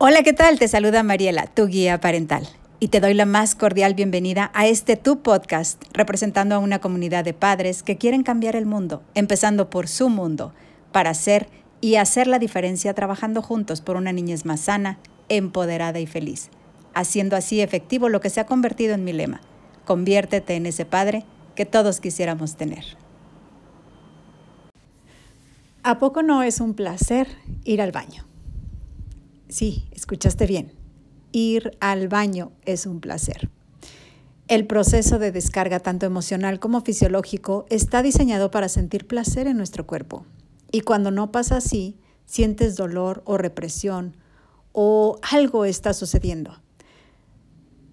Hola, ¿qué tal? Te saluda Mariela, tu guía parental, y te doy la más cordial bienvenida a este tu podcast, representando a una comunidad de padres que quieren cambiar el mundo, empezando por su mundo, para hacer y hacer la diferencia trabajando juntos por una niñez más sana, empoderada y feliz, haciendo así efectivo lo que se ha convertido en mi lema, conviértete en ese padre que todos quisiéramos tener. ¿A poco no es un placer ir al baño? Sí, escuchaste bien. Ir al baño es un placer. El proceso de descarga, tanto emocional como fisiológico, está diseñado para sentir placer en nuestro cuerpo. Y cuando no pasa así, sientes dolor o represión o algo está sucediendo.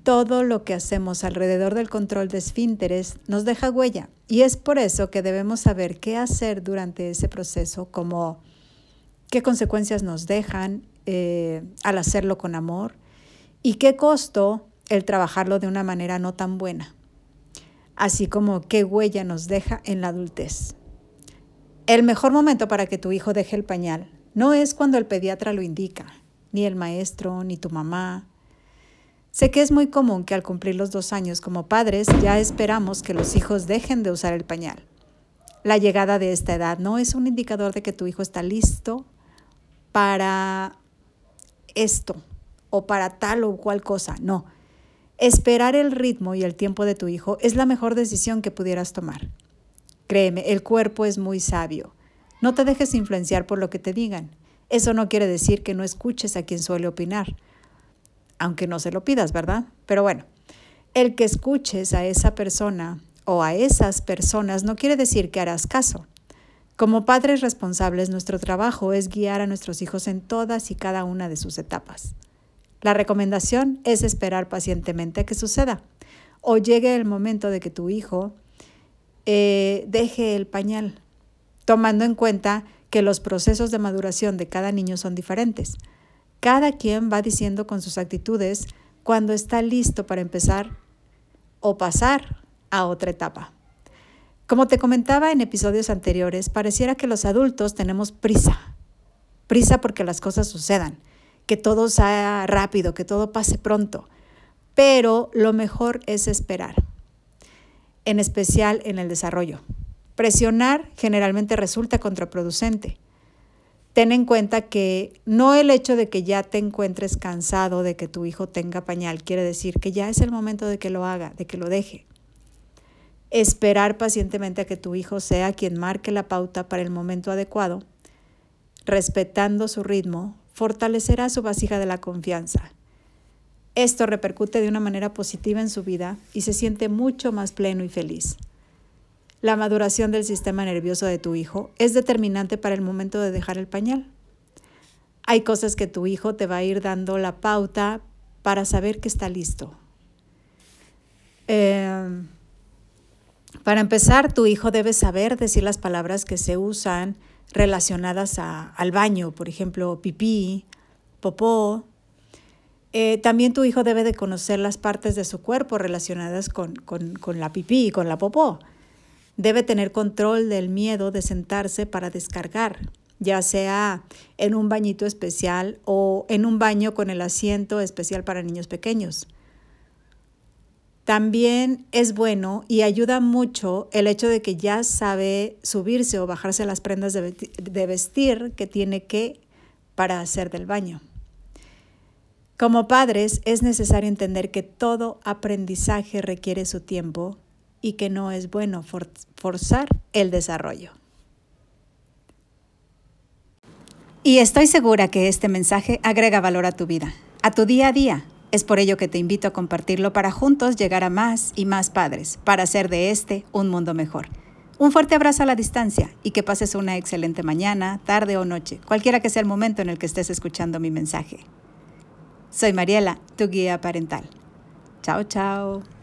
Todo lo que hacemos alrededor del control de esfínteres nos deja huella y es por eso que debemos saber qué hacer durante ese proceso, como qué consecuencias nos dejan eh, al hacerlo con amor y qué costo el trabajarlo de una manera no tan buena, así como qué huella nos deja en la adultez. El mejor momento para que tu hijo deje el pañal no es cuando el pediatra lo indica, ni el maestro, ni tu mamá. Sé que es muy común que al cumplir los dos años como padres ya esperamos que los hijos dejen de usar el pañal. La llegada de esta edad no es un indicador de que tu hijo está listo para esto o para tal o cual cosa. No. Esperar el ritmo y el tiempo de tu hijo es la mejor decisión que pudieras tomar. Créeme, el cuerpo es muy sabio. No te dejes influenciar por lo que te digan. Eso no quiere decir que no escuches a quien suele opinar, aunque no se lo pidas, ¿verdad? Pero bueno, el que escuches a esa persona o a esas personas no quiere decir que harás caso. Como padres responsables, nuestro trabajo es guiar a nuestros hijos en todas y cada una de sus etapas. La recomendación es esperar pacientemente a que suceda o llegue el momento de que tu hijo eh, deje el pañal, tomando en cuenta que los procesos de maduración de cada niño son diferentes. Cada quien va diciendo con sus actitudes cuando está listo para empezar o pasar a otra etapa. Como te comentaba en episodios anteriores, pareciera que los adultos tenemos prisa. Prisa porque las cosas sucedan, que todo sea rápido, que todo pase pronto. Pero lo mejor es esperar, en especial en el desarrollo. Presionar generalmente resulta contraproducente. Ten en cuenta que no el hecho de que ya te encuentres cansado de que tu hijo tenga pañal quiere decir que ya es el momento de que lo haga, de que lo deje. Esperar pacientemente a que tu hijo sea quien marque la pauta para el momento adecuado, respetando su ritmo, fortalecerá su vasija de la confianza. Esto repercute de una manera positiva en su vida y se siente mucho más pleno y feliz. La maduración del sistema nervioso de tu hijo es determinante para el momento de dejar el pañal. Hay cosas que tu hijo te va a ir dando la pauta para saber que está listo. Eh, para empezar, tu hijo debe saber decir las palabras que se usan relacionadas al baño, por ejemplo, pipí, popó. Eh, también tu hijo debe de conocer las partes de su cuerpo relacionadas con, con la pipí y con la popó. Debe tener control del miedo de sentarse para descargar, ya sea en un bañito especial o en un baño con el asiento especial para niños pequeños. También es bueno y ayuda mucho el hecho de que ya sabe subirse o bajarse las prendas de vestir que tiene que para hacer del baño. Como padres es necesario entender que todo aprendizaje requiere su tiempo y que no es bueno forzar el desarrollo. Y estoy segura que este mensaje agrega valor a tu vida, a tu día a día es por ello que te invito a compartirlo para juntos llegar a más y más padres, para hacer de este un mundo mejor. Un fuerte abrazo a la distancia y que pases una excelente mañana, tarde o noche, cualquiera que sea el momento en el que estés escuchando mi mensaje. Soy Mariela, tu guía parental. Chao, chao.